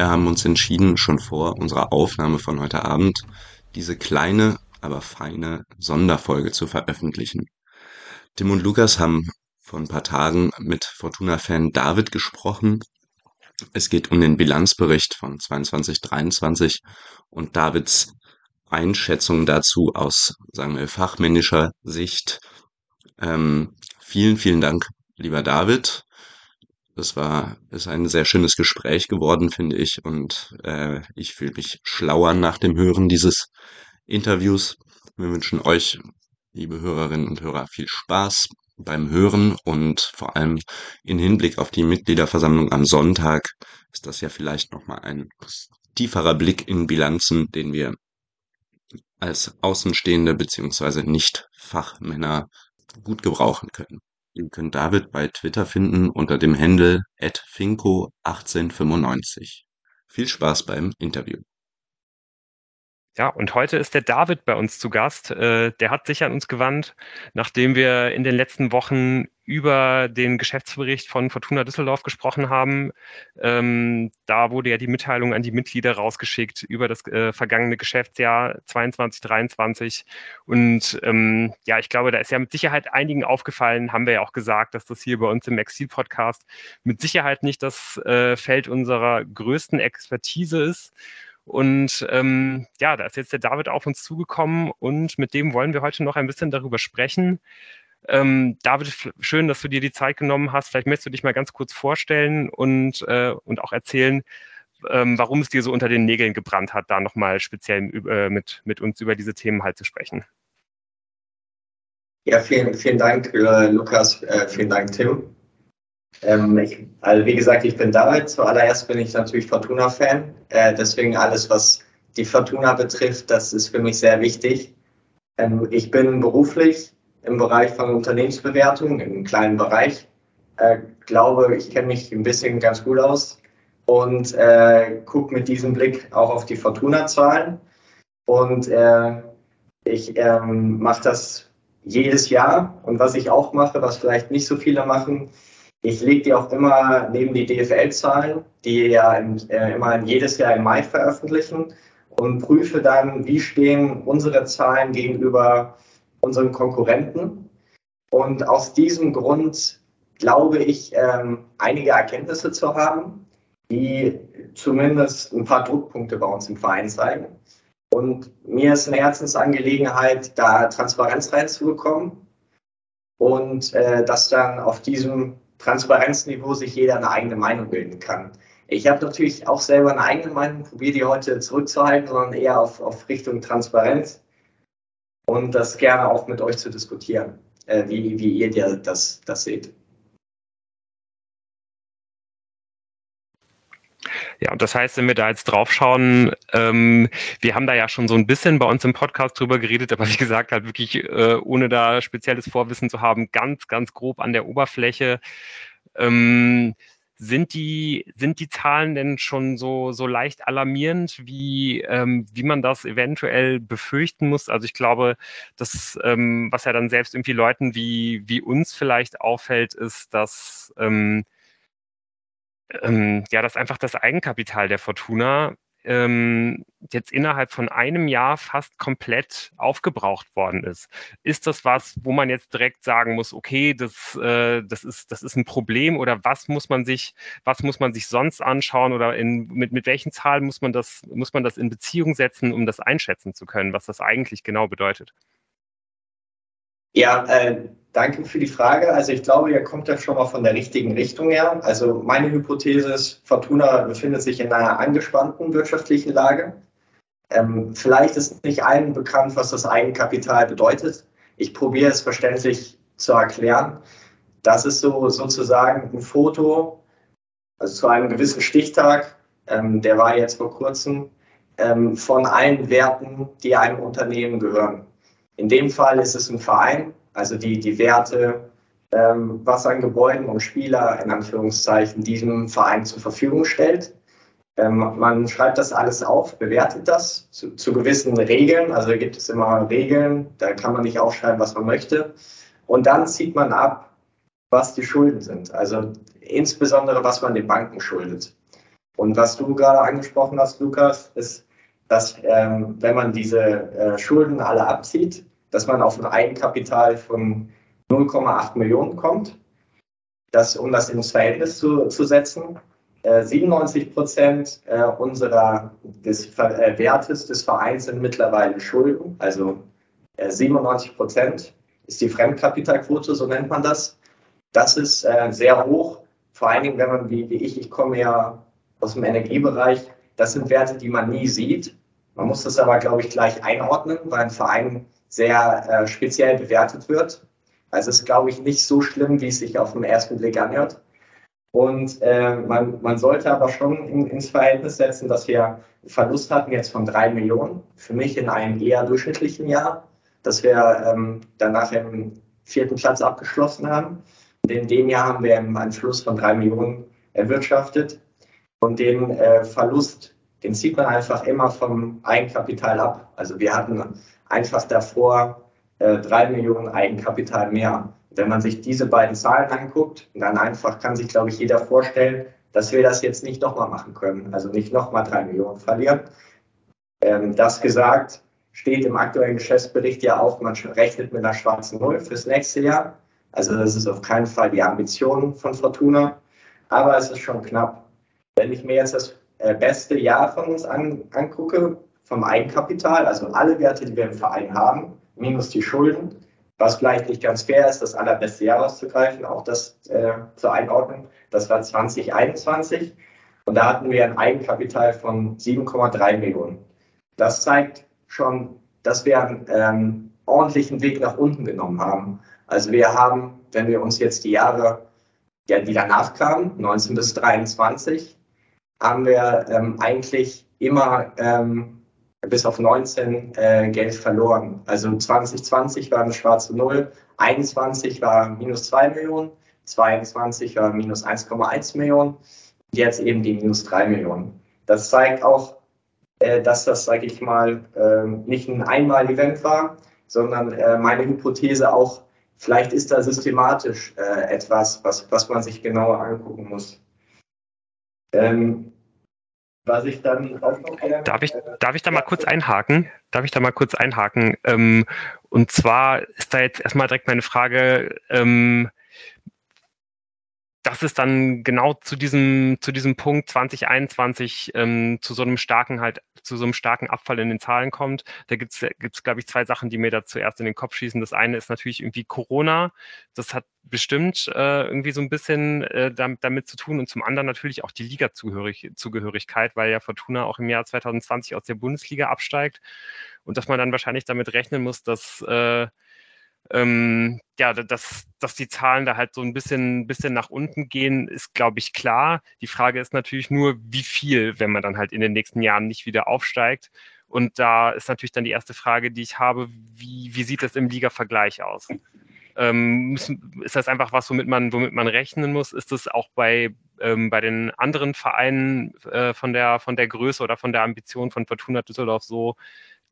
Wir haben uns entschieden, schon vor unserer Aufnahme von heute Abend, diese kleine, aber feine Sonderfolge zu veröffentlichen. Tim und Lukas haben vor ein paar Tagen mit Fortuna-Fan David gesprochen. Es geht um den Bilanzbericht von 22-23 und Davids Einschätzung dazu aus, sagen wir, fachmännischer Sicht. Ähm, vielen, vielen Dank, lieber David. Das war ist ein sehr schönes Gespräch geworden, finde ich, und äh, ich fühle mich schlauer nach dem Hören dieses Interviews. Wir wünschen euch, liebe Hörerinnen und Hörer, viel Spaß beim Hören und vor allem in Hinblick auf die Mitgliederversammlung am Sonntag ist das ja vielleicht nochmal ein tieferer Blick in Bilanzen, den wir als Außenstehende beziehungsweise Nicht-Fachmänner gut gebrauchen können. Ihr könnt David bei Twitter finden unter dem Handle @finko1895. Viel Spaß beim Interview. Ja, und heute ist der David bei uns zu Gast. Äh, der hat sich an uns gewandt, nachdem wir in den letzten Wochen über den Geschäftsbericht von Fortuna Düsseldorf gesprochen haben. Ähm, da wurde ja die Mitteilung an die Mitglieder rausgeschickt über das äh, vergangene Geschäftsjahr 22, 23. Und ähm, ja, ich glaube, da ist ja mit Sicherheit einigen aufgefallen, haben wir ja auch gesagt, dass das hier bei uns im Exil-Podcast mit Sicherheit nicht das äh, Feld unserer größten Expertise ist. Und ähm, ja, da ist jetzt der David auf uns zugekommen und mit dem wollen wir heute noch ein bisschen darüber sprechen. Ähm, David, schön, dass du dir die Zeit genommen hast. Vielleicht möchtest du dich mal ganz kurz vorstellen und, äh, und auch erzählen, ähm, warum es dir so unter den Nägeln gebrannt hat, da nochmal speziell äh, mit, mit uns über diese Themen halt zu sprechen. Ja, vielen, vielen Dank, äh, Lukas. Äh, vielen Dank, Tim. Ähm, ich, also wie gesagt, ich bin David. Zuallererst bin ich natürlich Fortuna-Fan. Äh, deswegen alles, was die Fortuna betrifft, das ist für mich sehr wichtig. Ähm, ich bin beruflich im Bereich von Unternehmensbewertung, im kleinen Bereich. Äh, glaube, ich kenne mich ein bisschen ganz gut aus und äh, gucke mit diesem Blick auch auf die Fortuna-Zahlen. Und äh, ich ähm, mache das jedes Jahr. Und was ich auch mache, was vielleicht nicht so viele machen, ich lege die auch immer neben die DFL-Zahlen, die ja im, äh, immer jedes Jahr im Mai veröffentlichen und prüfe dann, wie stehen unsere Zahlen gegenüber unseren Konkurrenten. Und aus diesem Grund glaube ich, ähm, einige Erkenntnisse zu haben, die zumindest ein paar Druckpunkte bei uns im Verein zeigen. Und mir ist eine Herzensangelegenheit, da Transparenz reinzubekommen und äh, dass dann auf diesem Transparenzniveau sich jeder eine eigene Meinung bilden kann. Ich habe natürlich auch selber eine eigene Meinung, probiere die heute zurückzuhalten, sondern eher auf, auf Richtung Transparenz und das gerne auch mit euch zu diskutieren, äh, wie, wie ihr das, das seht. Ja, und das heißt, wenn wir da jetzt draufschauen, ähm, wir haben da ja schon so ein bisschen bei uns im Podcast drüber geredet, aber wie gesagt, halt wirklich, äh, ohne da spezielles Vorwissen zu haben, ganz, ganz grob an der Oberfläche. Ähm, sind die, sind die Zahlen denn schon so, so leicht alarmierend, wie, ähm, wie man das eventuell befürchten muss? Also ich glaube, das, ähm, was ja dann selbst irgendwie Leuten wie, wie uns vielleicht auffällt, ist, dass ähm, ähm, ja, dass einfach das Eigenkapital der Fortuna ähm, jetzt innerhalb von einem Jahr fast komplett aufgebraucht worden ist. Ist das was, wo man jetzt direkt sagen muss, okay, das, äh, das, ist, das ist ein Problem oder was muss man sich, was muss man sich sonst anschauen oder in, mit, mit welchen Zahlen muss man das, muss man das in Beziehung setzen, um das einschätzen zu können, was das eigentlich genau bedeutet? Ja, äh, danke für die Frage. Also ich glaube, ihr kommt ja schon mal von der richtigen Richtung her. Also meine Hypothese ist, Fortuna befindet sich in einer angespannten wirtschaftlichen Lage. Ähm, vielleicht ist nicht allen bekannt, was das Eigenkapital bedeutet. Ich probiere es verständlich zu erklären. Das ist so sozusagen ein Foto, also zu einem gewissen Stichtag, ähm, der war jetzt vor kurzem, ähm, von allen Werten, die einem Unternehmen gehören. In dem Fall ist es ein Verein, also die, die Werte, ähm, was an Gebäuden und Spieler in Anführungszeichen diesem Verein zur Verfügung stellt. Ähm, man schreibt das alles auf, bewertet das zu, zu gewissen Regeln. Also gibt es immer Regeln, da kann man nicht aufschreiben, was man möchte. Und dann zieht man ab, was die Schulden sind. Also insbesondere, was man den Banken schuldet. Und was du gerade angesprochen hast, Lukas, ist, dass ähm, wenn man diese äh, Schulden alle abzieht, dass man auf ein Eigenkapital von 0,8 Millionen kommt. Das, um das ins Verhältnis zu, zu setzen, äh, 97 Prozent äh, unserer des äh, Wertes des Vereins sind mittlerweile Schulden, also 97 äh, Prozent ist die Fremdkapitalquote, so nennt man das. Das ist äh, sehr hoch, vor allen Dingen, wenn man wie, wie ich, ich komme ja aus dem Energiebereich, das sind Werte, die man nie sieht. Man muss das aber, glaube ich, gleich einordnen, weil ein Verein sehr äh, speziell bewertet wird. Also es ist, glaube ich, nicht so schlimm, wie es sich auf den ersten Blick anhört. Und äh, man, man sollte aber schon in, ins Verhältnis setzen, dass wir einen Verlust hatten jetzt von drei Millionen. Für mich in einem eher durchschnittlichen Jahr, dass wir ähm, danach im vierten Platz abgeschlossen haben. Und in dem Jahr haben wir einen Fluss von drei Millionen erwirtschaftet. Und den äh, Verlust, den zieht man einfach immer vom Eigenkapital ab. Also wir hatten einfach davor äh, drei Millionen Eigenkapital mehr. Wenn man sich diese beiden Zahlen anguckt, dann einfach kann sich, glaube ich, jeder vorstellen, dass wir das jetzt nicht nochmal machen können. Also nicht nochmal drei Millionen verlieren. Ähm, das gesagt, steht im aktuellen Geschäftsbericht ja auch, man rechnet mit einer schwarzen Null fürs nächste Jahr. Also das ist auf keinen Fall die Ambition von Fortuna, aber es ist schon knapp. Wenn ich mir jetzt das äh, beste Jahr von uns an, angucke, vom Eigenkapital, also alle Werte, die wir im Verein haben, minus die Schulden, was vielleicht nicht ganz fair ist, das allerbeste Jahr auszugreifen, auch das äh, zur Einordnung, das war 2021 und da hatten wir ein Eigenkapital von 7,3 Millionen. Das zeigt schon, dass wir einen ähm, ordentlichen Weg nach unten genommen haben. Also wir haben, wenn wir uns jetzt die Jahre, ja, die danach kamen, 19 bis 23, haben wir ähm, eigentlich immer ähm, bis auf 19 äh, Geld verloren. Also 2020 war eine schwarze Null, 21 war minus 2 Millionen, 22 war minus 1,1 Millionen, jetzt eben die minus 3 Millionen. Das zeigt auch, äh, dass das, sage ich mal, äh, nicht ein Einmal-Event war, sondern äh, meine Hypothese auch, vielleicht ist da systematisch äh, etwas, was, was man sich genauer angucken muss. Ähm, was ich dann auch noch gerne, darf ich, darf ich da mal kurz einhaken? Darf ich da mal kurz einhaken? Ähm, und zwar ist da jetzt erstmal direkt meine Frage, ähm, dass es dann genau zu diesem, zu diesem Punkt 2021 ähm, zu so einem starken halt, zu so einem starken Abfall in den Zahlen kommt. Da gibt es, gibt's, glaube ich, zwei Sachen, die mir da zuerst in den Kopf schießen. Das eine ist natürlich irgendwie Corona. Das hat bestimmt äh, irgendwie so ein bisschen äh, damit, damit, zu tun und zum anderen natürlich auch die Liga-Zugehörigkeit, weil ja Fortuna auch im Jahr 2020 aus der Bundesliga absteigt und dass man dann wahrscheinlich damit rechnen muss, dass äh, ähm, ja, dass, dass die Zahlen da halt so ein bisschen, bisschen nach unten gehen, ist, glaube ich, klar. Die Frage ist natürlich nur, wie viel, wenn man dann halt in den nächsten Jahren nicht wieder aufsteigt. Und da ist natürlich dann die erste Frage, die ich habe, wie, wie sieht das im Liga-Vergleich aus? Ähm, müssen, ist das einfach was, womit man, womit man rechnen muss? Ist das auch bei, ähm, bei den anderen Vereinen äh, von, der, von der Größe oder von der Ambition von Fortuna Düsseldorf so,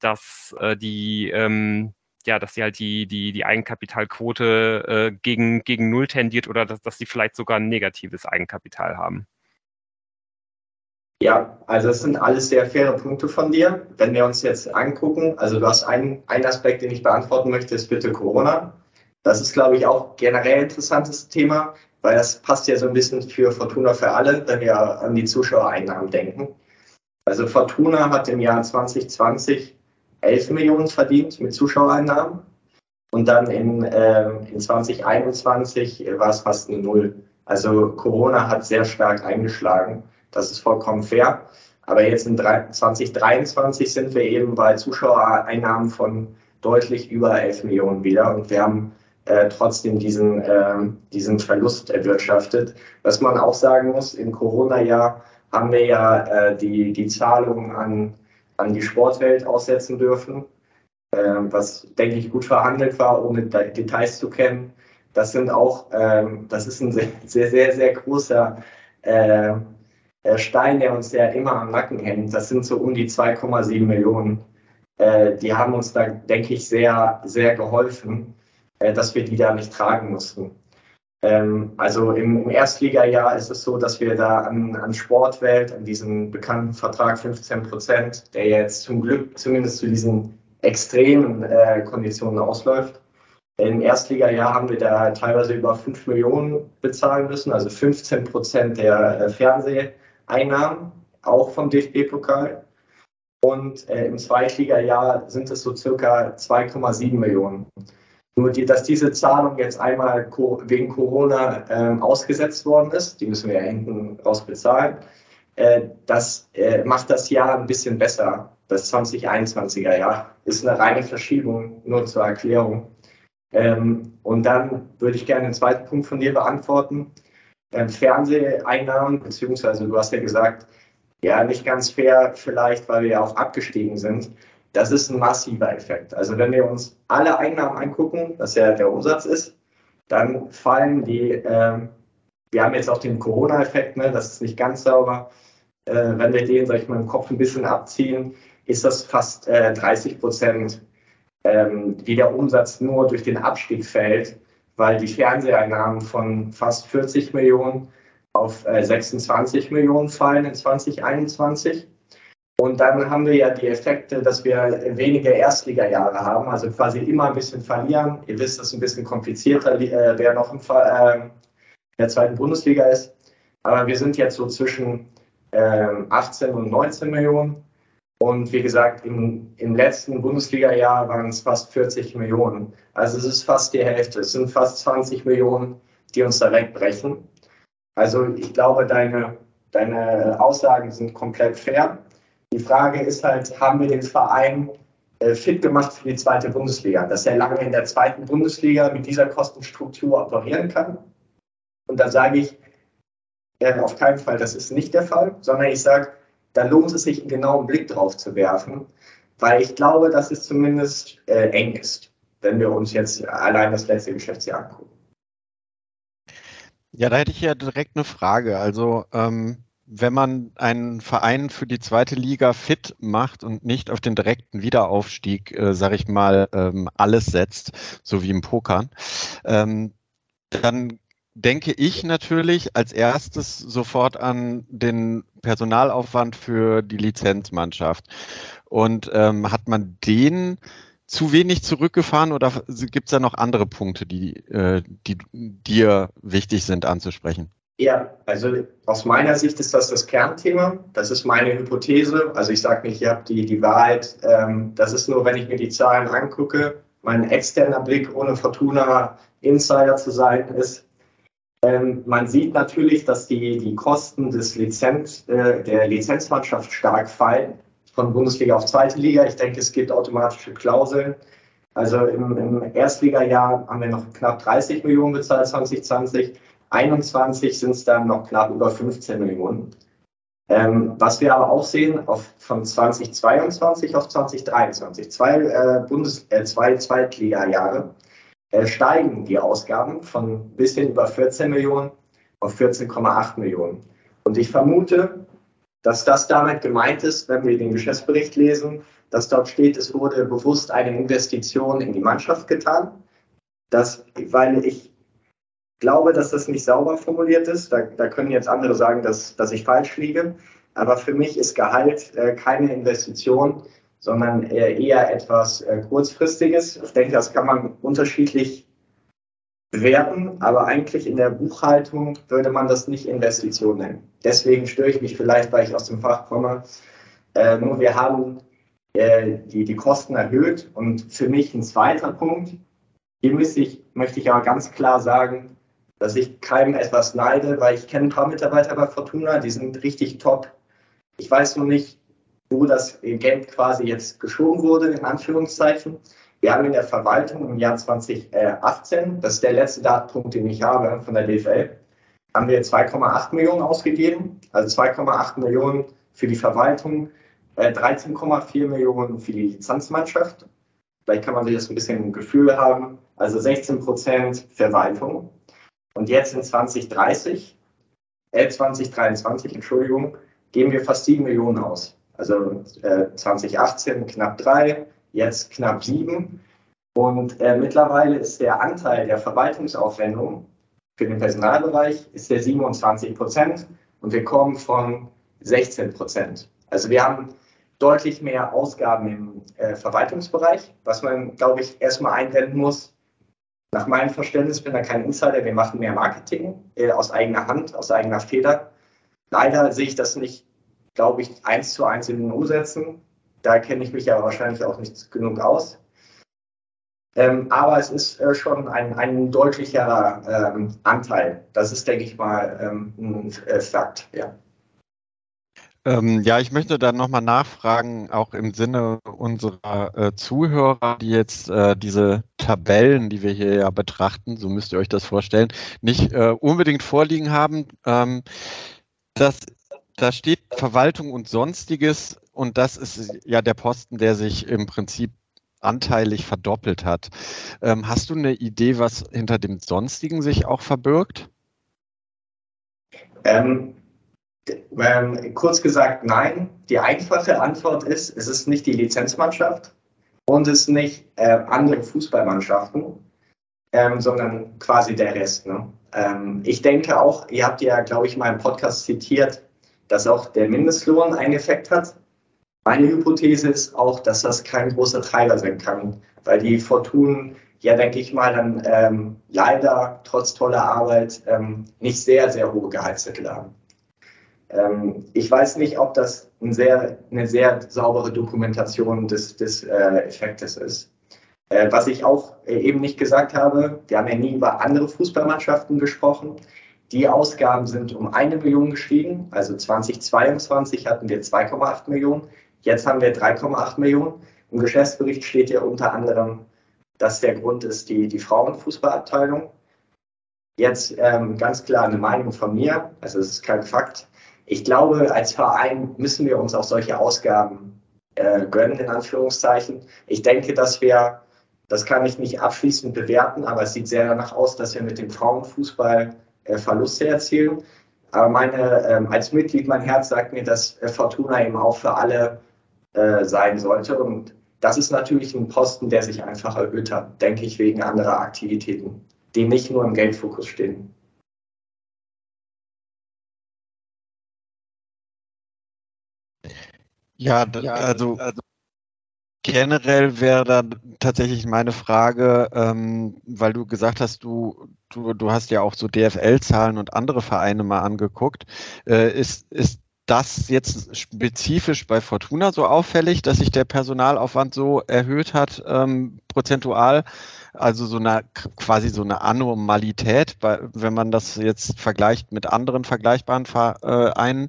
dass äh, die, ähm, ja, dass sie halt die, die, die Eigenkapitalquote äh, gegen, gegen Null tendiert oder dass, dass sie vielleicht sogar ein negatives Eigenkapital haben. Ja, also das sind alles sehr faire Punkte von dir. Wenn wir uns jetzt angucken, also du hast einen, einen Aspekt, den ich beantworten möchte, ist bitte Corona. Das ist, glaube ich, auch generell ein interessantes Thema, weil das passt ja so ein bisschen für Fortuna für alle, wenn wir an die Zuschauereinnahmen denken. Also Fortuna hat im Jahr 2020 11 Millionen verdient mit Zuschauereinnahmen. Und dann in, äh, in 2021 war es fast eine Null. Also Corona hat sehr stark eingeschlagen. Das ist vollkommen fair. Aber jetzt in 2023 sind wir eben bei Zuschauereinnahmen von deutlich über 11 Millionen wieder. Und wir haben äh, trotzdem diesen, äh, diesen Verlust erwirtschaftet. Was man auch sagen muss, im Corona-Jahr haben wir ja äh, die, die Zahlungen an an die Sportwelt aussetzen dürfen, ähm, was, denke ich, gut verhandelt war, ohne Details zu kennen. Das sind auch, ähm, das ist ein sehr, sehr, sehr, sehr großer äh, äh Stein, der uns ja immer am Nacken hängt. Das sind so um die 2,7 Millionen. Äh, die haben uns da, denke ich, sehr, sehr geholfen, äh, dass wir die da nicht tragen mussten. Ähm, also im, im Erstligajahr ist es so, dass wir da an, an Sportwelt, an diesem bekannten Vertrag 15 Prozent, der jetzt zum Glück zumindest zu diesen extremen äh, Konditionen ausläuft. Im Erstligajahr haben wir da teilweise über 5 Millionen bezahlen müssen, also 15 Prozent der äh, Fernseheinnahmen, auch vom DFB-Pokal. Und äh, im Zweitligajahr sind es so circa 2,7 Millionen. Nur, die, dass diese Zahlung jetzt einmal wegen Corona ähm, ausgesetzt worden ist, die müssen wir ja hinten raus bezahlen, äh, das äh, macht das Jahr ein bisschen besser. Das 2021er Jahr ist eine reine Verschiebung, nur zur Erklärung. Ähm, und dann würde ich gerne den zweiten Punkt von dir beantworten. Ähm, Fernseheinnahmen, beziehungsweise du hast ja gesagt, ja, nicht ganz fair vielleicht, weil wir ja auch abgestiegen sind. Das ist ein massiver Effekt. Also wenn wir uns alle Einnahmen angucken, was ja der Umsatz ist, dann fallen die, äh, wir haben jetzt auch den Corona-Effekt, ne, das ist nicht ganz sauber. Äh, wenn wir den, sag ich mal, im Kopf ein bisschen abziehen, ist das fast äh, 30 Prozent, ähm, wie der Umsatz nur durch den Abstieg fällt, weil die Fernseheinnahmen von fast 40 Millionen auf äh, 26 Millionen fallen in 2021. Und dann haben wir ja die Effekte, dass wir weniger Erstligajahre haben, also quasi immer ein bisschen verlieren. Ihr wisst, dass es ein bisschen komplizierter, äh, wer noch im, äh, in der zweiten Bundesliga ist. Aber wir sind jetzt so zwischen äh, 18 und 19 Millionen. Und wie gesagt, im, im letzten Bundesliga-Jahr waren es fast 40 Millionen. Also es ist fast die Hälfte. Es sind fast 20 Millionen, die uns da wegbrechen. Also ich glaube, deine, deine Aussagen sind komplett fair. Die Frage ist halt, haben wir den Verein äh, fit gemacht für die zweite Bundesliga, dass er lange in der zweiten Bundesliga mit dieser Kostenstruktur operieren kann? Und da sage ich äh, auf keinen Fall, das ist nicht der Fall, sondern ich sage, da lohnt es sich, einen genauen Blick drauf zu werfen, weil ich glaube, dass es zumindest äh, eng ist, wenn wir uns jetzt allein das letzte Geschäftsjahr angucken. Ja, da hätte ich ja direkt eine Frage. Also ähm, wenn man einen Verein für die zweite Liga fit macht und nicht auf den direkten Wiederaufstieg, äh, sage ich mal, ähm, alles setzt, so wie im Pokern, ähm, dann denke ich natürlich als erstes sofort an den Personalaufwand für die Lizenzmannschaft. Und ähm, hat man den zu wenig zurückgefahren oder gibt es da noch andere Punkte, die, äh, die dir wichtig sind anzusprechen? Ja, also aus meiner Sicht ist das das Kernthema. Das ist meine Hypothese. Also ich sage nicht, ihr habt die, die Wahrheit. Ähm, das ist nur, wenn ich mir die Zahlen angucke, mein externer Blick, ohne Fortuna Insider zu sein, ist, ähm, man sieht natürlich, dass die, die Kosten des Lizenz, äh, der Lizenzmannschaft stark fallen, von Bundesliga auf zweite Liga. Ich denke, es gibt automatische Klauseln. Also im, im Erstligajahr haben wir noch knapp 30 Millionen bezahlt, 2020. 21 sind es dann noch knapp über 15 Millionen. Ähm, was wir aber auch sehen, auf, von 2022 auf 2023, zwei, äh, Bundes-, äh, zwei Zweitliga-Jahre, äh, steigen die Ausgaben von ein bisschen über 14 Millionen auf 14,8 Millionen. Und ich vermute, dass das damit gemeint ist, wenn wir den Geschäftsbericht lesen, dass dort steht, es wurde bewusst eine Investition in die Mannschaft getan. Das, weil ich glaube, dass das nicht sauber formuliert ist. Da, da können jetzt andere sagen, dass, dass ich falsch liege. Aber für mich ist Gehalt äh, keine Investition, sondern eher etwas äh, Kurzfristiges. Ich denke, das kann man unterschiedlich bewerten, aber eigentlich in der Buchhaltung würde man das nicht Investition nennen. Deswegen störe ich mich vielleicht, weil ich aus dem Fach komme. Äh, nur wir haben äh, die, die Kosten erhöht und für mich ein zweiter Punkt, hier möchte ich, möchte ich aber ganz klar sagen, dass ich keinem etwas neide, weil ich kenne ein paar Mitarbeiter bei Fortuna, die sind richtig top. Ich weiß nur nicht, wo das Geld quasi jetzt geschoben wurde, in Anführungszeichen. Wir haben in der Verwaltung im Jahr 2018, das ist der letzte Datenpunkt, den ich habe von der DFL, haben wir 2,8 Millionen ausgegeben, also 2,8 Millionen für die Verwaltung, 13,4 äh, Millionen für die Lizenzmannschaft. Vielleicht kann man sich das ein bisschen im Gefühl haben. Also 16 Prozent Verwaltung. Und jetzt in 2030, äh 2023, Entschuldigung, geben wir fast 7 Millionen aus. Also äh, 2018 knapp 3, jetzt knapp 7. Und äh, mittlerweile ist der Anteil der Verwaltungsaufwendungen für den Personalbereich ist der 27 Prozent und wir kommen von 16 Prozent. Also wir haben deutlich mehr Ausgaben im äh, Verwaltungsbereich, was man, glaube ich, erstmal einwenden muss. Nach meinem Verständnis bin da kein Insider, wir machen mehr Marketing äh, aus eigener Hand, aus eigener Feder. Leider sehe ich das nicht, glaube ich, eins zu eins in den Umsätzen. Da kenne ich mich ja wahrscheinlich auch nicht genug aus. Ähm, aber es ist äh, schon ein, ein deutlicherer ähm, Anteil. Das ist, denke ich mal, ähm, ein äh, Fakt, ja. Ähm, ja, ich möchte dann nochmal nachfragen, auch im Sinne unserer äh, Zuhörer, die jetzt äh, diese Tabellen, die wir hier ja betrachten, so müsst ihr euch das vorstellen, nicht äh, unbedingt vorliegen haben. Ähm, das, da steht Verwaltung und Sonstiges und das ist ja der Posten, der sich im Prinzip anteilig verdoppelt hat. Ähm, hast du eine Idee, was hinter dem Sonstigen sich auch verbirgt? Ähm, kurz gesagt, nein. Die einfache Antwort ist, es ist nicht die Lizenzmannschaft und es ist nicht äh, andere Fußballmannschaften, ähm, sondern quasi der Rest. Ne? Ähm, ich denke auch, ihr habt ja, glaube ich, mal im Podcast zitiert, dass auch der Mindestlohn einen Effekt hat. Meine Hypothese ist auch, dass das kein großer Treiber sein kann, weil die Fortunen ja, denke ich mal, dann ähm, leider trotz toller Arbeit ähm, nicht sehr, sehr hohe Gehaltszettel haben. Ähm, ich weiß nicht, ob das ein sehr, eine sehr saubere Dokumentation des, des äh, Effektes ist. Äh, was ich auch äh, eben nicht gesagt habe, wir haben ja nie über andere Fußballmannschaften gesprochen. Die Ausgaben sind um eine Million gestiegen. Also 2022 hatten wir 2,8 Millionen. Jetzt haben wir 3,8 Millionen. Im Geschäftsbericht steht ja unter anderem, dass der Grund ist die, die Frauenfußballabteilung. Jetzt ähm, ganz klar eine Meinung von mir, also es ist kein Fakt ich glaube, als Verein müssen wir uns auch solche Ausgaben äh, gönnen, in Anführungszeichen. Ich denke, dass wir, das kann ich nicht abschließend bewerten, aber es sieht sehr danach aus, dass wir mit dem Frauenfußball äh, Verluste erzielen. Aber meine, ähm, als Mitglied, mein Herz sagt mir, dass äh, Fortuna eben auch für alle äh, sein sollte. Und das ist natürlich ein Posten, der sich einfach erhöht hat, denke ich, wegen anderer Aktivitäten, die nicht nur im Geldfokus stehen. Ja, ja also, also generell wäre dann tatsächlich meine Frage, ähm, weil du gesagt hast, du, du, du hast ja auch so DFL-Zahlen und andere Vereine mal angeguckt. Äh, ist, ist das jetzt spezifisch bei Fortuna so auffällig, dass sich der Personalaufwand so erhöht hat, ähm, prozentual? Also so eine quasi so eine Anormalität, wenn man das jetzt vergleicht mit anderen vergleichbaren Vereinen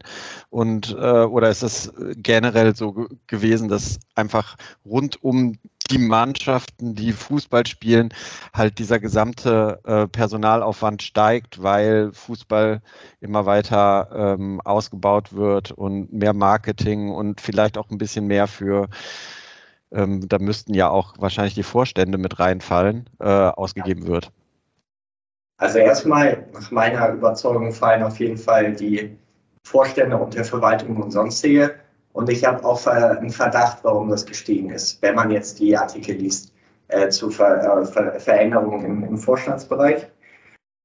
und äh, oder ist es generell so gewesen, dass einfach rund um die Mannschaften, die Fußball spielen, halt dieser gesamte äh, Personalaufwand steigt, weil Fußball immer weiter ähm, ausgebaut wird und mehr Marketing und vielleicht auch ein bisschen mehr für ähm, da müssten ja auch wahrscheinlich die Vorstände mit reinfallen, äh, ausgegeben wird. Also erstmal, nach meiner Überzeugung fallen auf jeden Fall die Vorstände und der Verwaltung und sonstige. Und ich habe auch einen Verdacht, warum das gestiegen ist, wenn man jetzt die Artikel liest äh, zu Ver, äh, Ver Veränderungen im, im Vorstandsbereich.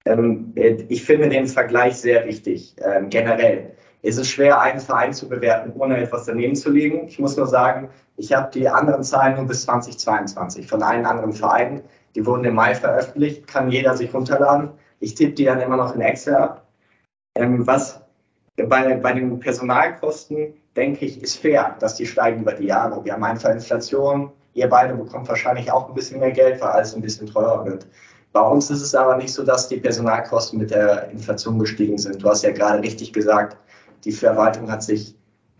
Ähm, äh, ich finde den Vergleich sehr wichtig, ähm, generell ist es schwer, einen Verein zu bewerten, ohne etwas daneben zu legen. Ich muss nur sagen, ich habe die anderen Zahlen nur bis 2022 von allen anderen Vereinen. Die wurden im Mai veröffentlicht, kann jeder sich runterladen. Ich tippe die dann immer noch in Excel ab. Ähm, was bei, bei den Personalkosten, denke ich, ist fair, dass die steigen über die Jahre. Wir haben einfach Inflation. Ihr beide bekommt wahrscheinlich auch ein bisschen mehr Geld, weil alles ein bisschen teurer wird. Bei uns ist es aber nicht so, dass die Personalkosten mit der Inflation gestiegen sind. Du hast ja gerade richtig gesagt, die Verwaltung hat sich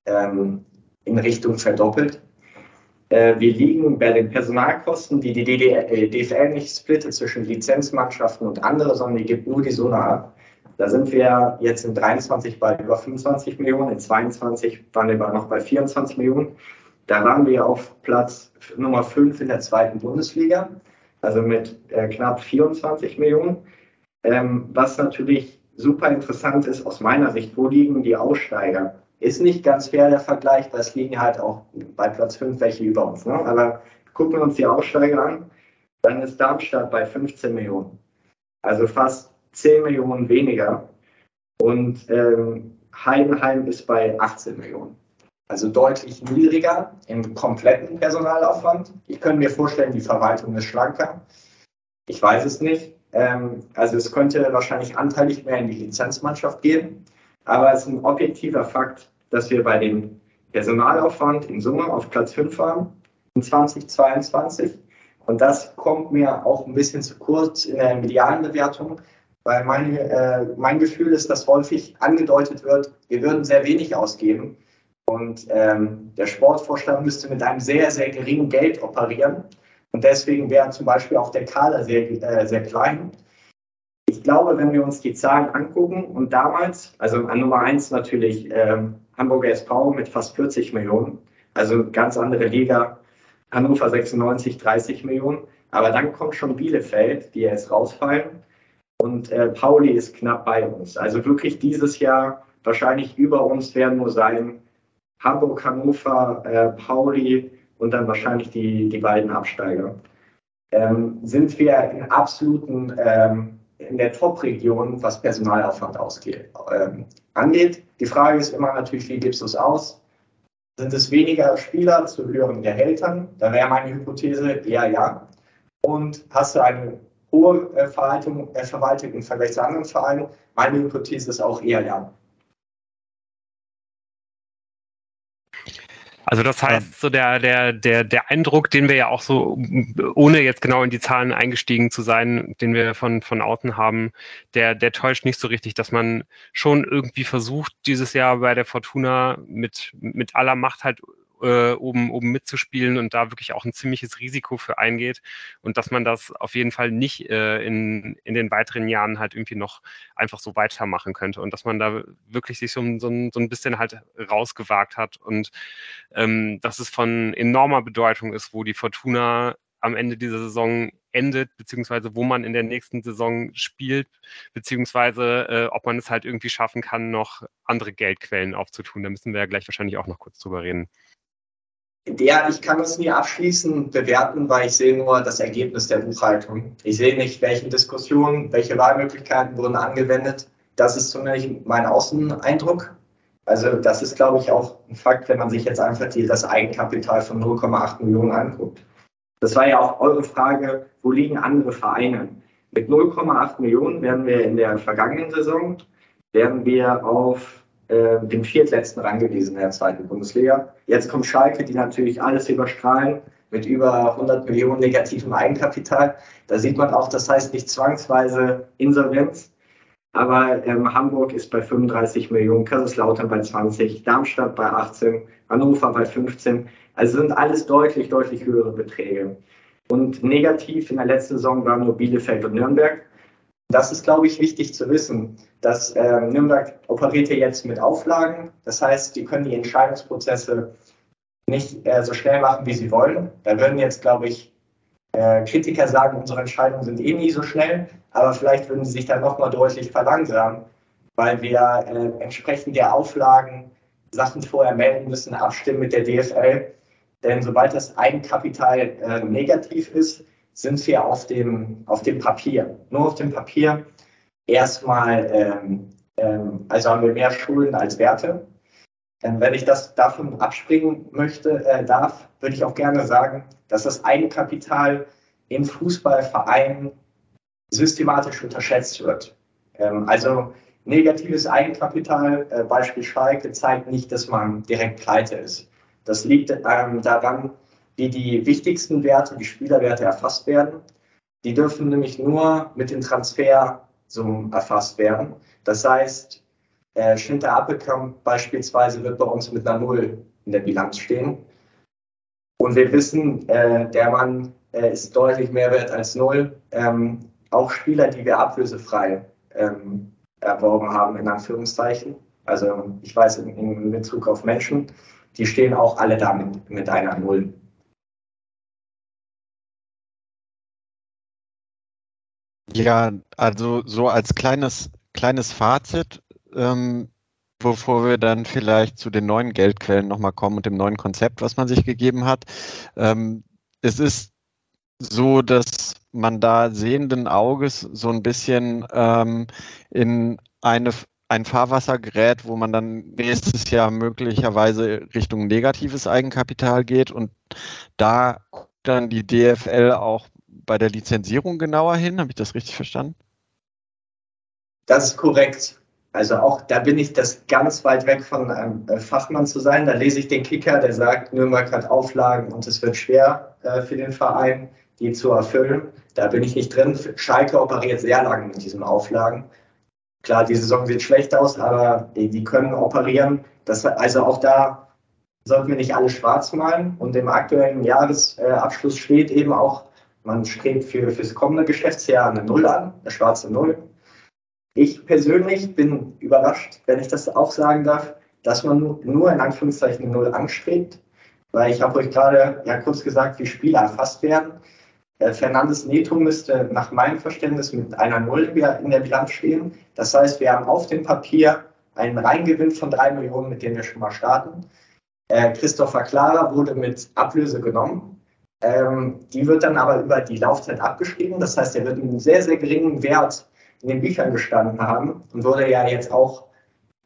ähm, in Richtung verdoppelt. Äh, wir liegen bei den Personalkosten, die die DFL äh, nicht splittet zwischen Lizenzmannschaften und andere, sondern die gibt nur die Summe ab. Da sind wir jetzt in 23 bei über 25 Millionen, in 22 waren wir noch bei 24 Millionen. Da waren wir auf Platz Nummer 5 in der zweiten Bundesliga, also mit äh, knapp 24 Millionen. Ähm, was natürlich super interessant ist aus meiner Sicht, wo liegen die Aussteiger? Ist nicht ganz fair der Vergleich, weil es liegen halt auch bei Platz 5 welche über uns. Ne? Aber gucken wir uns die Aussteiger an, dann ist Darmstadt bei 15 Millionen. Also fast 10 Millionen weniger und ähm, Heidenheim ist bei 18 Millionen. Also deutlich niedriger im kompletten Personalaufwand. Ich könnte mir vorstellen, die Verwaltung ist schlanker. Ich weiß es nicht. Ähm, also es könnte wahrscheinlich anteilig mehr in die Lizenzmannschaft gehen. Aber es ist ein objektiver Fakt, dass wir bei dem Personalaufwand in Summe auf Platz 5 waren in 2022. Und das kommt mir auch ein bisschen zu kurz in der medialen Bewertung, weil mein, äh, mein Gefühl ist, dass häufig angedeutet wird, wir würden sehr wenig ausgeben. Und ähm, der Sportvorstand müsste mit einem sehr, sehr geringen Geld operieren. Und deswegen wäre zum Beispiel auch der Kader sehr, äh, sehr klein. Ich glaube, wenn wir uns die Zahlen angucken und damals, also an Nummer eins natürlich ähm, Hamburger SV mit fast 40 Millionen, also ganz andere Liga, Hannover 96, 30 Millionen. Aber dann kommt schon Bielefeld, die jetzt rausfallen. Und äh, Pauli ist knapp bei uns. Also wirklich dieses Jahr wahrscheinlich über uns werden nur sein Hamburg, Hannover, äh, Pauli und dann wahrscheinlich die, die beiden Absteiger. Ähm, sind wir in absoluten, ähm, in der Top-Region, was Personalaufwand ausgeht, ähm, angeht. Die Frage ist immer natürlich, wie gibst du es aus? Sind es weniger Spieler zu höheren Gehältern? Da wäre meine Hypothese eher ja. Und hast du eine hohe äh, Verwaltung, äh, Verwaltung im Vergleich zu anderen Vereinen? Meine Hypothese ist auch eher ja. Also das heißt, so der, der, der, der Eindruck, den wir ja auch so, ohne jetzt genau in die Zahlen eingestiegen zu sein, den wir von, von außen haben, der, der täuscht nicht so richtig, dass man schon irgendwie versucht, dieses Jahr bei der Fortuna mit, mit aller Macht halt äh, oben, oben mitzuspielen und da wirklich auch ein ziemliches Risiko für eingeht und dass man das auf jeden Fall nicht äh, in, in den weiteren Jahren halt irgendwie noch einfach so weitermachen könnte und dass man da wirklich sich so, so, so ein bisschen halt rausgewagt hat und ähm, dass es von enormer Bedeutung ist, wo die Fortuna am Ende dieser Saison endet, beziehungsweise wo man in der nächsten Saison spielt, beziehungsweise äh, ob man es halt irgendwie schaffen kann, noch andere Geldquellen aufzutun. Da müssen wir ja gleich wahrscheinlich auch noch kurz drüber reden. Ja, ich kann das nie abschließend bewerten, weil ich sehe nur das Ergebnis der Buchhaltung. Ich sehe nicht, welche Diskussionen, welche Wahlmöglichkeiten wurden angewendet. Das ist zumindest mein Außeneindruck. Also das ist, glaube ich, auch ein Fakt, wenn man sich jetzt einfach die, das Eigenkapital von 0,8 Millionen anguckt. Das war ja auch eure Frage, wo liegen andere Vereine? Mit 0,8 Millionen werden wir in der vergangenen Saison, werden wir auf äh, den viertletzten Rang gewesen in der zweiten Bundesliga. Jetzt kommt Schalke, die natürlich alles überstrahlen mit über 100 Millionen negativem Eigenkapital. Da sieht man auch, das heißt nicht zwangsweise Insolvenz, aber ähm, Hamburg ist bei 35 Millionen, Kaiserslautern bei 20, Darmstadt bei 18, Hannover bei 15. Also sind alles deutlich, deutlich höhere Beträge. Und negativ in der letzten Saison waren nur Bielefeld und Nürnberg. Das ist, glaube ich, wichtig zu wissen, dass äh, Nürnberg operiert ja jetzt mit Auflagen. Das heißt, die können die Entscheidungsprozesse nicht äh, so schnell machen, wie sie wollen. Da würden jetzt, glaube ich, äh, Kritiker sagen, unsere Entscheidungen sind eh nie so schnell, aber vielleicht würden sie sich dann nochmal deutlich verlangsamen, weil wir äh, entsprechend der Auflagen Sachen vorher melden müssen, abstimmen mit der DFL. Denn sobald das Eigenkapital äh, negativ ist, sind wir auf dem, auf dem Papier. Nur auf dem Papier erstmal, ähm, ähm, also haben wir mehr Schulden als Werte. Ähm, wenn ich das davon abspringen möchte, äh, darf, würde ich auch gerne sagen, dass das Eigenkapital in Fußballvereinen systematisch unterschätzt wird. Ähm, also negatives Eigenkapital, äh, Beispiel Schalke, zeigt nicht, dass man direkt pleite ist. Das liegt ähm, daran, wie die wichtigsten Werte, die Spielerwerte erfasst werden. Die dürfen nämlich nur mit den Transfersummen erfasst werden. Das heißt, äh, Schinter Appelkamp beispielsweise wird bei uns mit einer Null in der Bilanz stehen. Und wir wissen, äh, der Mann äh, ist deutlich mehr wert als Null. Ähm, auch Spieler, die wir ablösefrei ähm, erworben haben, in Anführungszeichen. Also ich weiß in, in Bezug auf Menschen, die stehen auch alle da mit einer Null. Ja, also so als kleines, kleines Fazit, ähm, bevor wir dann vielleicht zu den neuen Geldquellen nochmal kommen und dem neuen Konzept, was man sich gegeben hat. Ähm, es ist so, dass man da sehenden Auges so ein bisschen ähm, in eine ein Fahrwasser gerät, wo man dann nächstes Jahr möglicherweise Richtung negatives Eigenkapital geht und da guckt dann die DFL auch bei der Lizenzierung genauer hin. Habe ich das richtig verstanden? Das ist korrekt. Also auch da bin ich das ganz weit weg von einem äh, Fachmann zu sein. Da lese ich den Kicker, der sagt, Nürnberg hat Auflagen und es wird schwer äh, für den Verein, die zu erfüllen. Da bin ich nicht drin. Schalke operiert sehr lange mit diesen Auflagen. Klar, die Saison sieht schlecht aus, aber die können operieren. Das, also auch da sollten wir nicht alles schwarz malen. Und im aktuellen Jahresabschluss steht eben auch, man strebt für, fürs kommende Geschäftsjahr eine Null an, eine schwarze Null. Ich persönlich bin überrascht, wenn ich das auch sagen darf, dass man nur in Anführungszeichen Null anstrebt, weil ich habe euch gerade ja kurz gesagt, wie Spiele erfasst werden. Äh, Fernandes Neto müsste nach meinem Verständnis mit einer Null in der Bilanz stehen. Das heißt, wir haben auf dem Papier einen Reingewinn von drei Millionen, mit dem wir schon mal starten. Äh, Christopher Clara wurde mit Ablöse genommen. Ähm, die wird dann aber über die Laufzeit abgeschrieben. Das heißt, er wird einen sehr, sehr geringen Wert in den Büchern gestanden haben und wurde ja jetzt auch,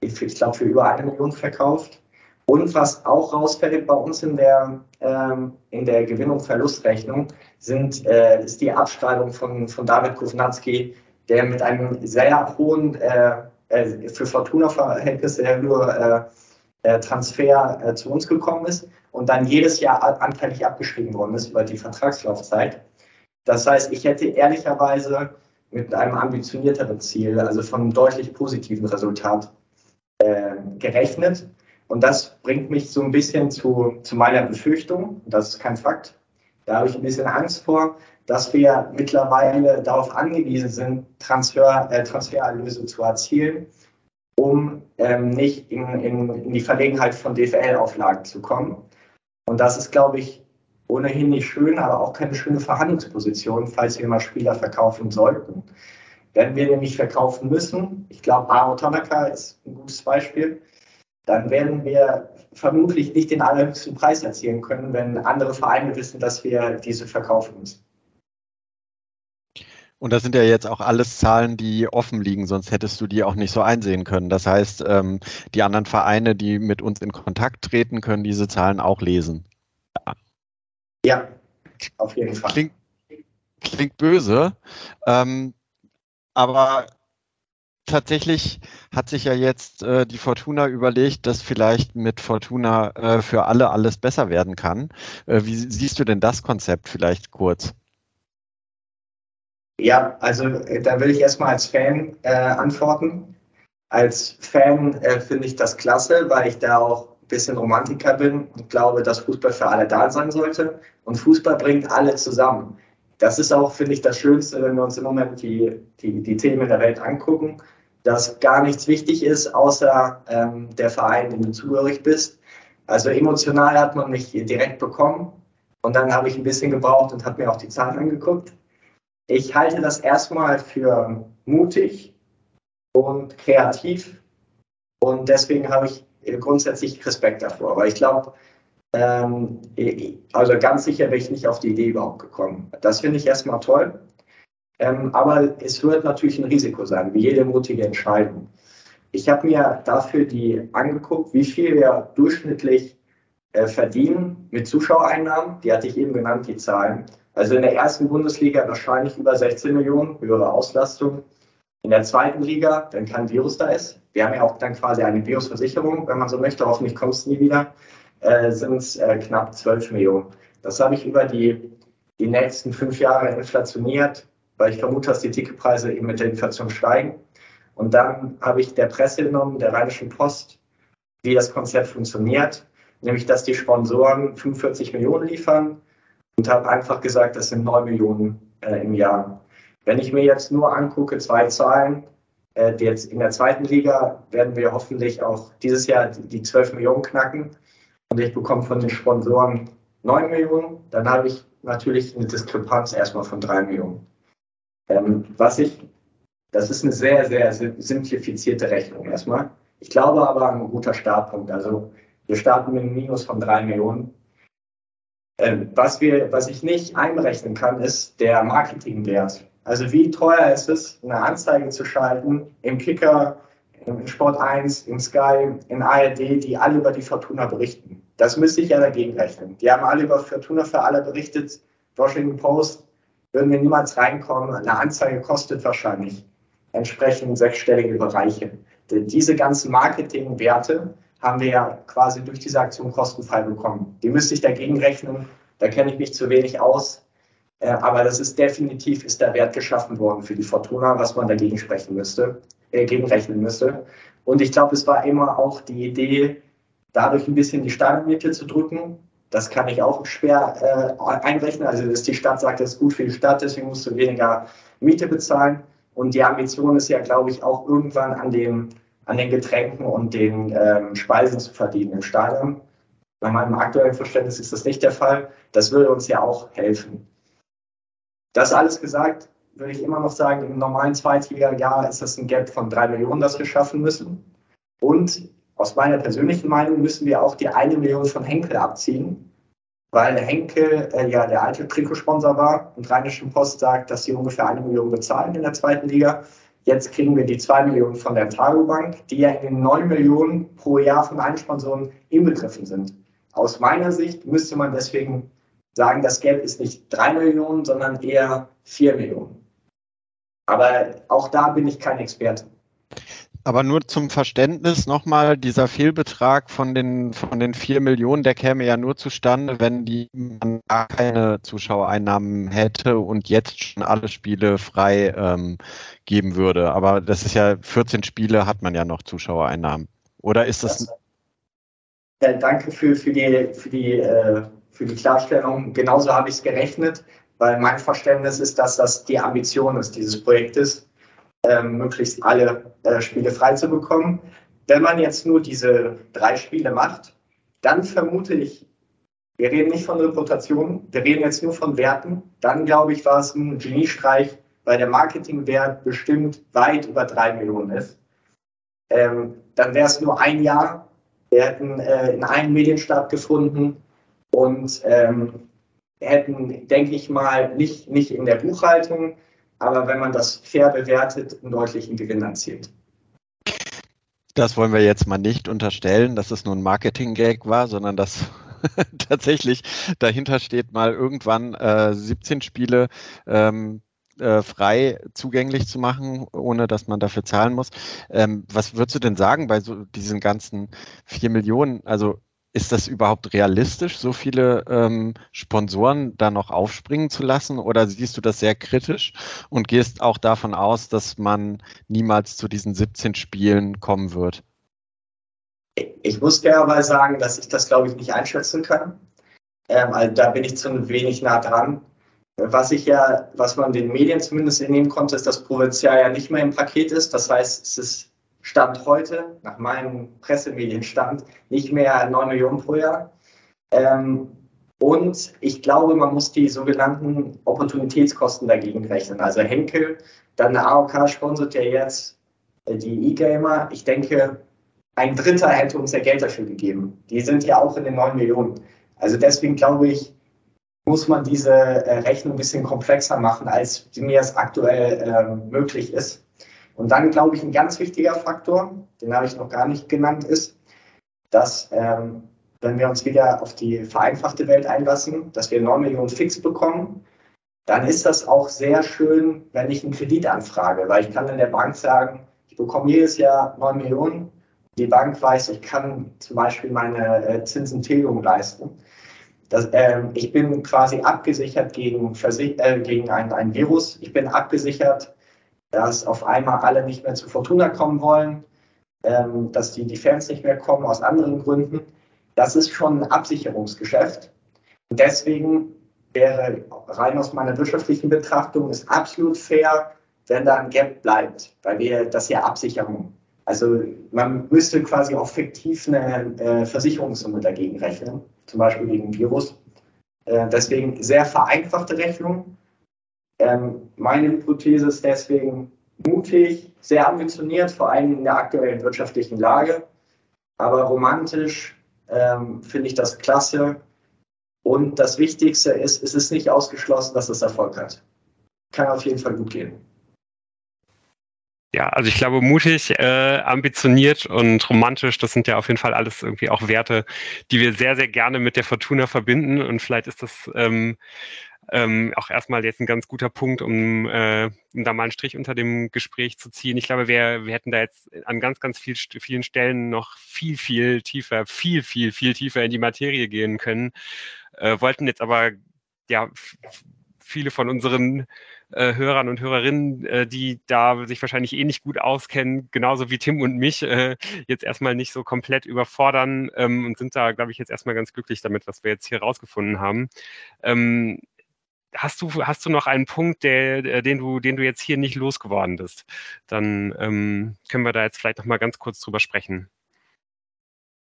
ich glaube, für über eine Million verkauft. Und was auch rausfällt bei uns in der, ähm, in der Gewinn- und Verlustrechnung, sind, äh, ist die Abschreibung von, von David Kovnatski, der mit einem sehr hohen, äh, äh, für Fortuna-Verhältnisse sehr hohen äh, äh, Transfer äh, zu uns gekommen ist und dann jedes Jahr anteilig abgeschrieben worden ist über die Vertragslaufzeit. Das heißt, ich hätte ehrlicherweise mit einem ambitionierteren Ziel, also von einem deutlich positiven Resultat äh, gerechnet. Und das bringt mich so ein bisschen zu, zu meiner Befürchtung, das ist kein Fakt. Da habe ich ein bisschen Angst vor, dass wir mittlerweile darauf angewiesen sind, Transfer, äh, Transfererlöse zu erzielen, um ähm, nicht in, in, in die Verlegenheit von DFL-Auflagen zu kommen. Und das ist, glaube ich, ohnehin nicht schön, aber auch keine schöne Verhandlungsposition, falls wir mal Spieler verkaufen sollten. Wenn wir nämlich verkaufen müssen, ich glaube, Aro Tanaka ist ein gutes Beispiel, dann werden wir vermutlich nicht den allerhöchsten Preis erzielen können, wenn andere Vereine wissen, dass wir diese verkaufen müssen. Und das sind ja jetzt auch alles Zahlen, die offen liegen, sonst hättest du die auch nicht so einsehen können. Das heißt, ähm, die anderen Vereine, die mit uns in Kontakt treten, können diese Zahlen auch lesen. Ja, auf jeden Fall. Klingt, klingt böse, ähm, aber tatsächlich hat sich ja jetzt äh, die Fortuna überlegt, dass vielleicht mit Fortuna äh, für alle alles besser werden kann. Äh, wie siehst du denn das Konzept vielleicht kurz? Ja, also äh, da will ich erstmal als Fan äh, antworten. Als Fan äh, finde ich das klasse, weil ich da auch bisschen Romantiker bin und glaube, dass Fußball für alle da sein sollte. Und Fußball bringt alle zusammen. Das ist auch, finde ich, das Schönste, wenn wir uns im Moment die, die, die Themen der Welt angucken, dass gar nichts wichtig ist, außer ähm, der Verein, dem du zugehörig bist. Also emotional hat man mich direkt bekommen und dann habe ich ein bisschen gebraucht und habe mir auch die Zahlen angeguckt. Ich halte das erstmal für mutig und kreativ und deswegen habe ich grundsätzlich Respekt davor. Aber ich glaube, ähm, also ganz sicher wäre ich nicht auf die Idee überhaupt gekommen. Das finde ich erstmal toll. Ähm, aber es wird natürlich ein Risiko sein, wie jede mutige Entscheidung. Ich habe mir dafür die angeguckt, wie viel wir durchschnittlich äh, verdienen mit Zuschauereinnahmen. Die hatte ich eben genannt, die Zahlen. Also in der ersten Bundesliga wahrscheinlich über 16 Millionen, höhere Auslastung. In der zweiten Liga, wenn kein Virus da ist, wir haben ja auch dann quasi eine Virusversicherung, wenn man so möchte, hoffentlich kommt es nie wieder, äh, sind es äh, knapp 12 Millionen. Das habe ich über die, die nächsten fünf Jahre inflationiert, weil ich vermute, dass die Ticketpreise eben mit der Inflation steigen. Und dann habe ich der Presse genommen, der Rheinischen Post, wie das Konzept funktioniert, nämlich dass die Sponsoren 45 Millionen liefern und habe einfach gesagt, das sind 9 Millionen äh, im Jahr. Wenn ich mir jetzt nur angucke, zwei Zahlen, äh, jetzt in der zweiten Liga werden wir hoffentlich auch dieses Jahr die 12 Millionen knacken und ich bekomme von den Sponsoren 9 Millionen, dann habe ich natürlich eine Diskrepanz erstmal von 3 Millionen. Ähm, was ich, das ist eine sehr, sehr simplifizierte Rechnung erstmal. Ich glaube aber ein guter Startpunkt. Also wir starten mit einem Minus von 3 Millionen. Ähm, was, wir, was ich nicht einberechnen kann, ist der Marketingwert. Also wie teuer ist es, eine Anzeige zu schalten im Kicker, im Sport 1, im Sky, in ARD, die alle über die Fortuna berichten. Das müsste ich ja dagegen rechnen. Die haben alle über Fortuna für alle berichtet. Washington Post würden wir niemals reinkommen. Eine Anzeige kostet wahrscheinlich entsprechend sechsstellige Bereiche. Diese ganzen Marketingwerte haben wir ja quasi durch diese Aktion kostenfrei bekommen. Die müsste ich dagegen rechnen. Da kenne ich mich zu wenig aus. Äh, aber das ist definitiv, ist der Wert geschaffen worden für die Fortuna, was man dagegen sprechen müsste, äh, gegenrechnen müsste. Und ich glaube, es war immer auch die Idee, dadurch ein bisschen die Stadionmiete zu drücken. Das kann ich auch schwer äh, einrechnen. Also, dass die Stadt sagt, das ist gut für die Stadt, deswegen musst du weniger Miete bezahlen. Und die Ambition ist ja, glaube ich, auch irgendwann an dem an den Getränken und den ähm, Speisen zu verdienen im Stadion. Bei meinem aktuellen Verständnis ist das nicht der Fall. Das würde uns ja auch helfen. Das alles gesagt, würde ich immer noch sagen, im normalen Zweitliga-Jahr ist das ein Gap von drei Millionen, das wir schaffen müssen. Und aus meiner persönlichen Meinung müssen wir auch die eine Million von Henkel abziehen, weil Henkel äh, ja der alte Trikotsponsor war und Rheinische Post sagt, dass sie ungefähr eine Million bezahlen in der zweiten Liga. Jetzt kriegen wir die 2 Millionen von der Tagobank, die ja in den 9 Millionen pro Jahr von Einsponsoren inbegriffen sind. Aus meiner Sicht müsste man deswegen sagen, das Geld ist nicht 3 Millionen, sondern eher 4 Millionen. Aber auch da bin ich kein Experte. Aber nur zum Verständnis nochmal, dieser Fehlbetrag von den, von den 4 Millionen, der käme ja nur zustande, wenn die man gar keine Zuschauereinnahmen hätte und jetzt schon alle Spiele frei ähm, geben würde. Aber das ist ja, 14 Spiele hat man ja noch Zuschauereinnahmen. Oder ist das. ja, danke für, für, die, für, die, äh, für die Klarstellung. Genauso habe ich es gerechnet, weil mein Verständnis ist, dass das die Ambition ist dieses Projektes ähm, möglichst alle äh, Spiele frei zu bekommen. Wenn man jetzt nur diese drei Spiele macht, dann vermute ich, wir reden nicht von Reputationen, wir reden jetzt nur von Werten, dann glaube ich, war es ein Geniestreich, weil der Marketingwert bestimmt weit über drei Millionen ist. Ähm, dann wäre es nur ein Jahr, wir hätten äh, in einem Medien stattgefunden und ähm, hätten, denke ich mal, nicht, nicht in der Buchhaltung, aber wenn man das fair bewertet, einen deutlichen Gewinn erzielt. Das wollen wir jetzt mal nicht unterstellen, dass es nur ein Marketing-Gag war, sondern dass tatsächlich dahinter steht, mal irgendwann äh, 17 Spiele ähm, äh, frei zugänglich zu machen, ohne dass man dafür zahlen muss. Ähm, was würdest du denn sagen bei so diesen ganzen 4 Millionen? Also ist das überhaupt realistisch, so viele ähm, Sponsoren da noch aufspringen zu lassen? Oder siehst du das sehr kritisch und gehst auch davon aus, dass man niemals zu diesen 17 Spielen kommen wird? Ich muss fairerweise sagen, dass ich das, glaube ich, nicht einschätzen kann. Ähm, also da bin ich zu wenig nah dran. Was ich ja, was man den Medien zumindest entnehmen konnte, ist, dass Provinzial ja nicht mehr im Paket ist. Das heißt, es ist Stand heute, nach meinem Pressemedienstand, nicht mehr 9 Millionen pro Jahr. Ähm, und ich glaube, man muss die sogenannten Opportunitätskosten dagegen rechnen. Also Henkel, dann eine AOK sponsert ja jetzt äh, die E-Gamer. Ich denke, ein Dritter hätte uns ja Geld dafür gegeben. Die sind ja auch in den 9 Millionen. Also deswegen glaube ich, muss man diese äh, Rechnung ein bisschen komplexer machen, als mir es aktuell äh, möglich ist. Und dann, glaube ich, ein ganz wichtiger Faktor, den habe ich noch gar nicht genannt, ist, dass ähm, wenn wir uns wieder auf die vereinfachte Welt einlassen, dass wir 9 Millionen fix bekommen, dann ist das auch sehr schön, wenn ich einen Kredit anfrage, weil ich kann in der Bank sagen, ich bekomme jedes Jahr 9 Millionen. Die Bank weiß, ich kann zum Beispiel meine äh, Zinsentilgung leisten. Das, ähm, ich bin quasi abgesichert gegen, äh, gegen ein, ein Virus. Ich bin abgesichert dass auf einmal alle nicht mehr zu Fortuna kommen wollen, ähm, dass die, die Fans nicht mehr kommen aus anderen Gründen. Das ist schon ein Absicherungsgeschäft. Und deswegen wäre rein aus meiner wirtschaftlichen Betrachtung ist absolut fair, wenn da ein Gap bleibt, weil wir das ja Absicherung. Also man müsste quasi auch fiktiv eine äh, Versicherungssumme dagegen rechnen, zum Beispiel gegen Virus. Äh, deswegen sehr vereinfachte Rechnung, ähm, meine Hypothese ist deswegen mutig, sehr ambitioniert, vor allem in der aktuellen wirtschaftlichen Lage. Aber romantisch ähm, finde ich das klasse. Und das Wichtigste ist, es ist nicht ausgeschlossen, dass es Erfolg hat. Kann auf jeden Fall gut gehen. Ja, also ich glaube, mutig, äh, ambitioniert und romantisch, das sind ja auf jeden Fall alles irgendwie auch Werte, die wir sehr, sehr gerne mit der Fortuna verbinden. Und vielleicht ist das ähm, ähm, auch erstmal jetzt ein ganz guter Punkt, um, äh, um da mal einen Strich unter dem Gespräch zu ziehen. Ich glaube, wir, wir hätten da jetzt an ganz, ganz viel, vielen Stellen noch viel, viel tiefer, viel, viel, viel tiefer in die Materie gehen können. Äh, wollten jetzt aber ja viele von unseren äh, Hörern und Hörerinnen, äh, die da sich wahrscheinlich eh nicht gut auskennen, genauso wie Tim und mich, äh, jetzt erstmal nicht so komplett überfordern ähm, und sind da, glaube ich, jetzt erstmal ganz glücklich damit, was wir jetzt hier rausgefunden haben. Ähm, hast du, hast du noch einen Punkt, der, den du, den du jetzt hier nicht losgeworden bist? Dann ähm, können wir da jetzt vielleicht noch mal ganz kurz drüber sprechen.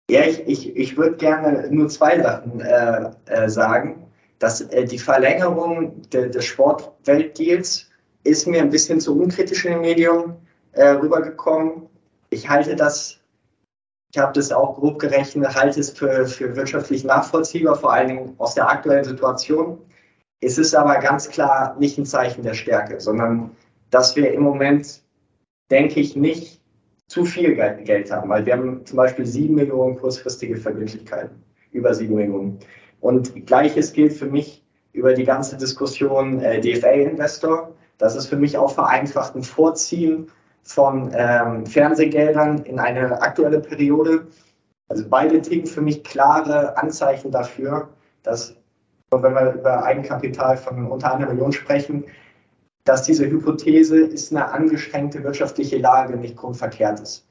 Ja, ich, ich, ich würde gerne nur zwei Sachen äh, äh, sagen dass äh, die Verlängerung de, des Sportweltdeals ist mir ein bisschen zu unkritisch in den Medien äh, rübergekommen. Ich halte das, ich habe das auch grob gerechnet, halte es für, für wirtschaftlich nachvollziehbar, vor allen Dingen aus der aktuellen Situation. Es ist aber ganz klar nicht ein Zeichen der Stärke, sondern dass wir im Moment, denke ich, nicht zu viel Geld haben, weil wir haben zum Beispiel sieben Millionen kurzfristige Verbindlichkeiten, über sieben Millionen. Und gleiches gilt für mich über die ganze Diskussion äh, DFA-Investor. Das ist für mich auch vereinfacht ein Vorziehen von ähm, Fernsehgeldern in eine aktuelle Periode. Also beide Dinge für mich klare Anzeichen dafür, dass, wenn wir über Eigenkapital von unter einer Million sprechen, dass diese Hypothese ist eine angeschränkte wirtschaftliche Lage nicht grundverkehrt ist.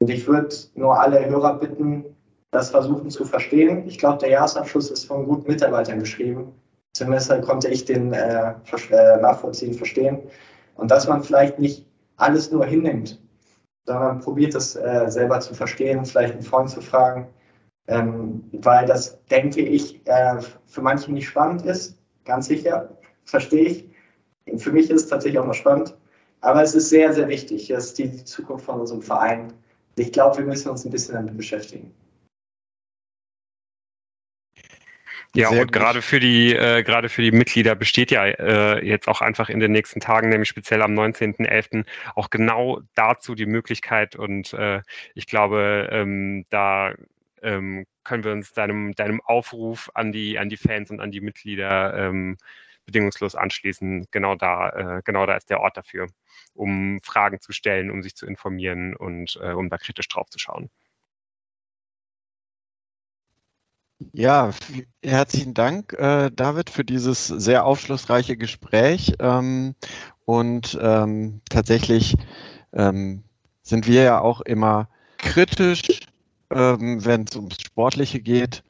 Und ich würde nur alle Hörer bitten, das versuchen zu verstehen. Ich glaube, der Jahresabschluss ist von guten Mitarbeitern geschrieben. Zumindest konnte ich den äh, äh, nachvollziehen, verstehen. Und dass man vielleicht nicht alles nur hinnimmt, sondern probiert es äh, selber zu verstehen, vielleicht einen Freund zu fragen, ähm, weil das, denke ich, äh, für manche nicht spannend ist, ganz sicher, verstehe ich. Für mich ist es tatsächlich auch mal spannend, aber es ist sehr, sehr wichtig. Das ist die Zukunft von unserem Verein. Ich glaube, wir müssen uns ein bisschen damit beschäftigen. Ja, Sehr und gut. gerade für die äh, gerade für die Mitglieder besteht ja äh, jetzt auch einfach in den nächsten Tagen, nämlich speziell am 19.11. auch genau dazu die Möglichkeit und äh, ich glaube, ähm, da ähm, können wir uns deinem deinem Aufruf an die an die Fans und an die Mitglieder ähm, bedingungslos anschließen. Genau da äh, genau da ist der Ort dafür, um Fragen zu stellen, um sich zu informieren und äh, um da kritisch drauf zu schauen. Ja, herzlichen Dank, äh, David, für dieses sehr aufschlussreiche Gespräch. Ähm, und ähm, tatsächlich ähm, sind wir ja auch immer kritisch, ähm, wenn es ums Sportliche geht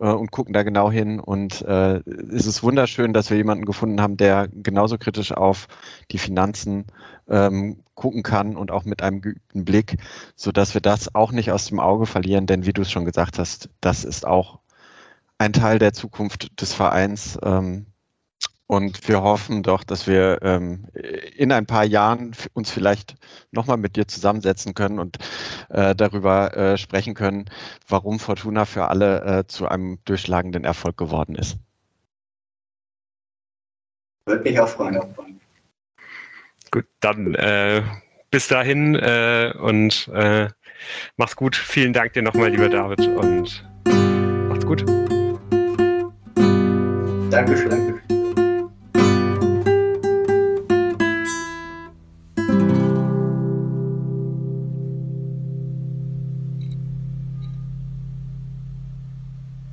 äh, und gucken da genau hin. Und äh, es ist wunderschön, dass wir jemanden gefunden haben, der genauso kritisch auf die Finanzen ähm, gucken kann und auch mit einem geübten Blick, so dass wir das auch nicht aus dem Auge verlieren. Denn wie du es schon gesagt hast, das ist auch ein Teil der Zukunft des Vereins. Ähm, und wir hoffen doch, dass wir ähm, in ein paar Jahren uns vielleicht nochmal mit dir zusammensetzen können und äh, darüber äh, sprechen können, warum Fortuna für alle äh, zu einem durchschlagenden Erfolg geworden ist. Würde mich auch freuen. Gut, dann äh, bis dahin äh, und äh, mach's gut. Vielen Dank dir nochmal, lieber David, und macht's gut. Dankeschön.